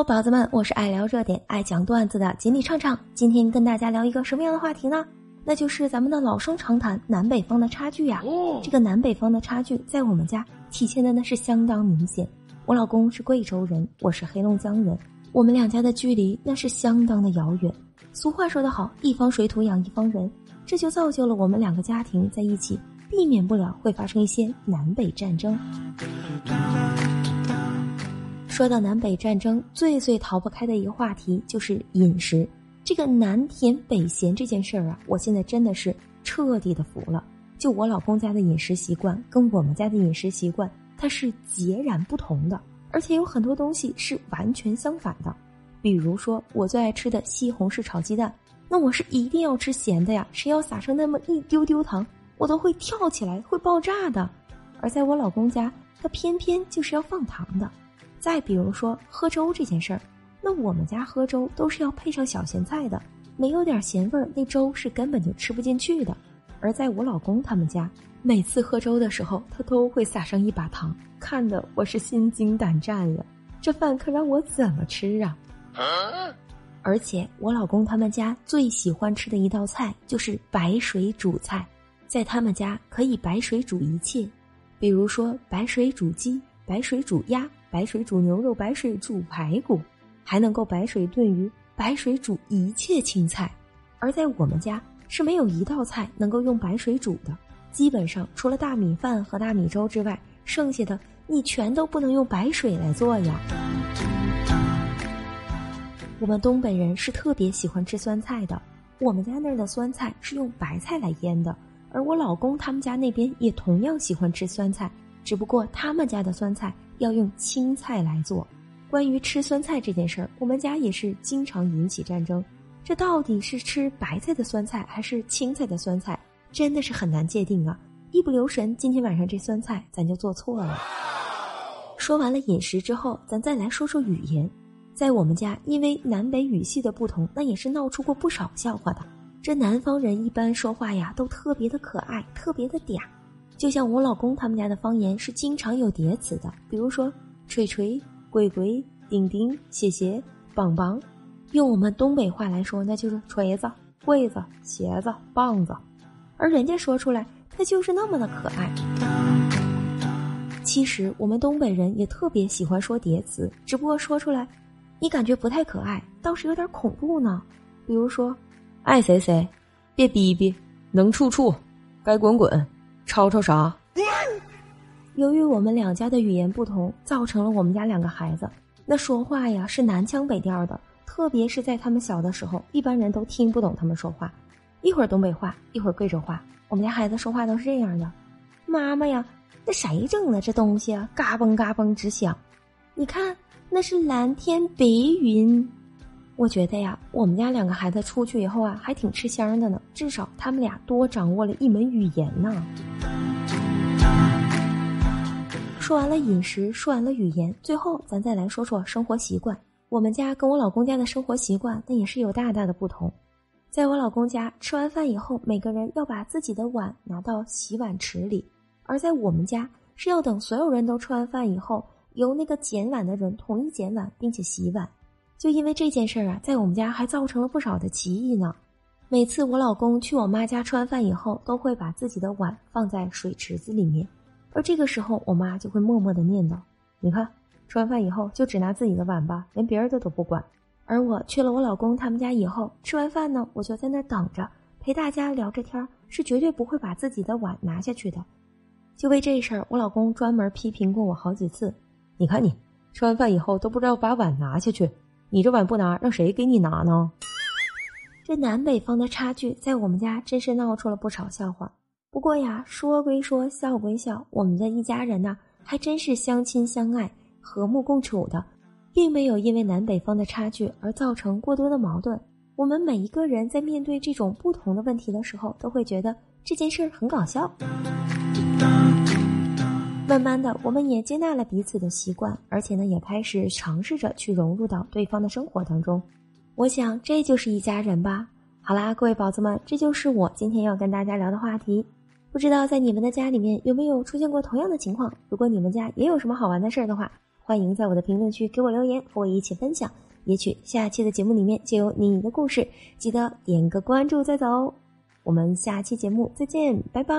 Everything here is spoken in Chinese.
Hello，宝子们，我是爱聊热点、爱讲段子的锦鲤畅畅。今天跟大家聊一个什么样的话题呢？那就是咱们的老生常谈南北方的差距呀。这个南北方的差距，在我们家体现的那是相当明显。我老公是贵州人，我是黑龙江人，我们两家的距离那是相当的遥远。俗话说得好，一方水土养一方人，这就造就了我们两个家庭在一起，避免不了会发生一些南北战争。说到南北战争，最最逃不开的一个话题就是饮食。这个南甜北咸这件事儿啊，我现在真的是彻底的服了。就我老公家的饮食习惯跟我们家的饮食习惯，它是截然不同的，而且有很多东西是完全相反的。比如说，我最爱吃的西红柿炒鸡蛋，那我是一定要吃咸的呀，谁要撒上那么一丢丢糖，我都会跳起来，会爆炸的。而在我老公家，他偏偏就是要放糖的。再比如说喝粥这件事儿，那我们家喝粥都是要配上小咸菜的，没有点咸味儿，那粥是根本就吃不进去的。而在我老公他们家，每次喝粥的时候，他都会撒上一把糖，看得我是心惊胆战了。这饭可让我怎么吃啊？而且我老公他们家最喜欢吃的一道菜就是白水煮菜，在他们家可以白水煮一切，比如说白水煮鸡、白水煮鸭。白水煮牛肉，白水煮排骨，还能够白水炖鱼，白水煮一切青菜。而在我们家是没有一道菜能够用白水煮的，基本上除了大米饭和大米粥之外，剩下的你全都不能用白水来做呀。我们东北人是特别喜欢吃酸菜的，我们家那儿的酸菜是用白菜来腌的，而我老公他们家那边也同样喜欢吃酸菜，只不过他们家的酸菜。要用青菜来做。关于吃酸菜这件事儿，我们家也是经常引起战争。这到底是吃白菜的酸菜还是青菜的酸菜，真的是很难界定啊！一不留神，今天晚上这酸菜咱就做错了。说完了饮食之后，咱再来说说语言。在我们家，因为南北语系的不同，那也是闹出过不少笑话的。这南方人一般说话呀，都特别的可爱，特别的嗲。就像我老公他们家的方言是经常有叠词的，比如说“锤锤”“鬼鬼”“顶顶”“谢谢”“棒棒”，用我们东北话来说，那就是锤子、柜子、鞋子、棒子，而人家说出来，他就是那么的可爱。其实我们东北人也特别喜欢说叠词，只不过说出来，你感觉不太可爱，倒是有点恐怖呢。比如说“爱谁谁”，“别逼逼”，“能处处”，“该滚滚”。吵吵啥？由于我们两家的语言不同，造成了我们家两个孩子那说话呀是南腔北调的，特别是在他们小的时候，一般人都听不懂他们说话，一会儿东北话，一会儿贵州话。我们家孩子说话都是这样的：“妈妈呀，那谁整的这东西啊？嘎嘣嘎嘣直响，你看那是蓝天白云。”我觉得呀，我们家两个孩子出去以后啊，还挺吃香的呢。至少他们俩多掌握了一门语言呢。说完了饮食，说完了语言，最后咱再来说说生活习惯。我们家跟我老公家的生活习惯，那也是有大大的不同。在我老公家，吃完饭以后，每个人要把自己的碗拿到洗碗池里；而在我们家，是要等所有人都吃完饭以后，由那个捡碗的人统一捡碗，并且洗碗。就因为这件事儿啊，在我们家还造成了不少的歧义呢。每次我老公去我妈家吃完饭以后，都会把自己的碗放在水池子里面，而这个时候我妈就会默默的念叨：“你看，吃完饭以后就只拿自己的碗吧，连别人的都不管。”而我去了我老公他们家以后，吃完饭呢，我就在那等着陪大家聊着天，是绝对不会把自己的碗拿下去的。就为这事儿，我老公专门批评过我好几次：“你看你吃完饭以后都不知道把碗拿下去。”你这碗不拿，让谁给你拿呢？这南北方的差距，在我们家真是闹出了不少笑话。不过呀，说归说，笑归笑，我们的一家人呢，还真是相亲相爱、和睦共处的，并没有因为南北方的差距而造成过多的矛盾。我们每一个人在面对这种不同的问题的时候，都会觉得这件事儿很搞笑。慢慢的，我们也接纳了彼此的习惯，而且呢，也开始尝试着去融入到对方的生活当中。我想，这就是一家人吧。好啦，各位宝子们，这就是我今天要跟大家聊的话题。不知道在你们的家里面有没有出现过同样的情况？如果你们家也有什么好玩的事儿的话欢迎在我的评论区给我留言和我一起分享。也许下期的节目里面就有你的故事记得点个关注再走我们下期节目再见拜拜。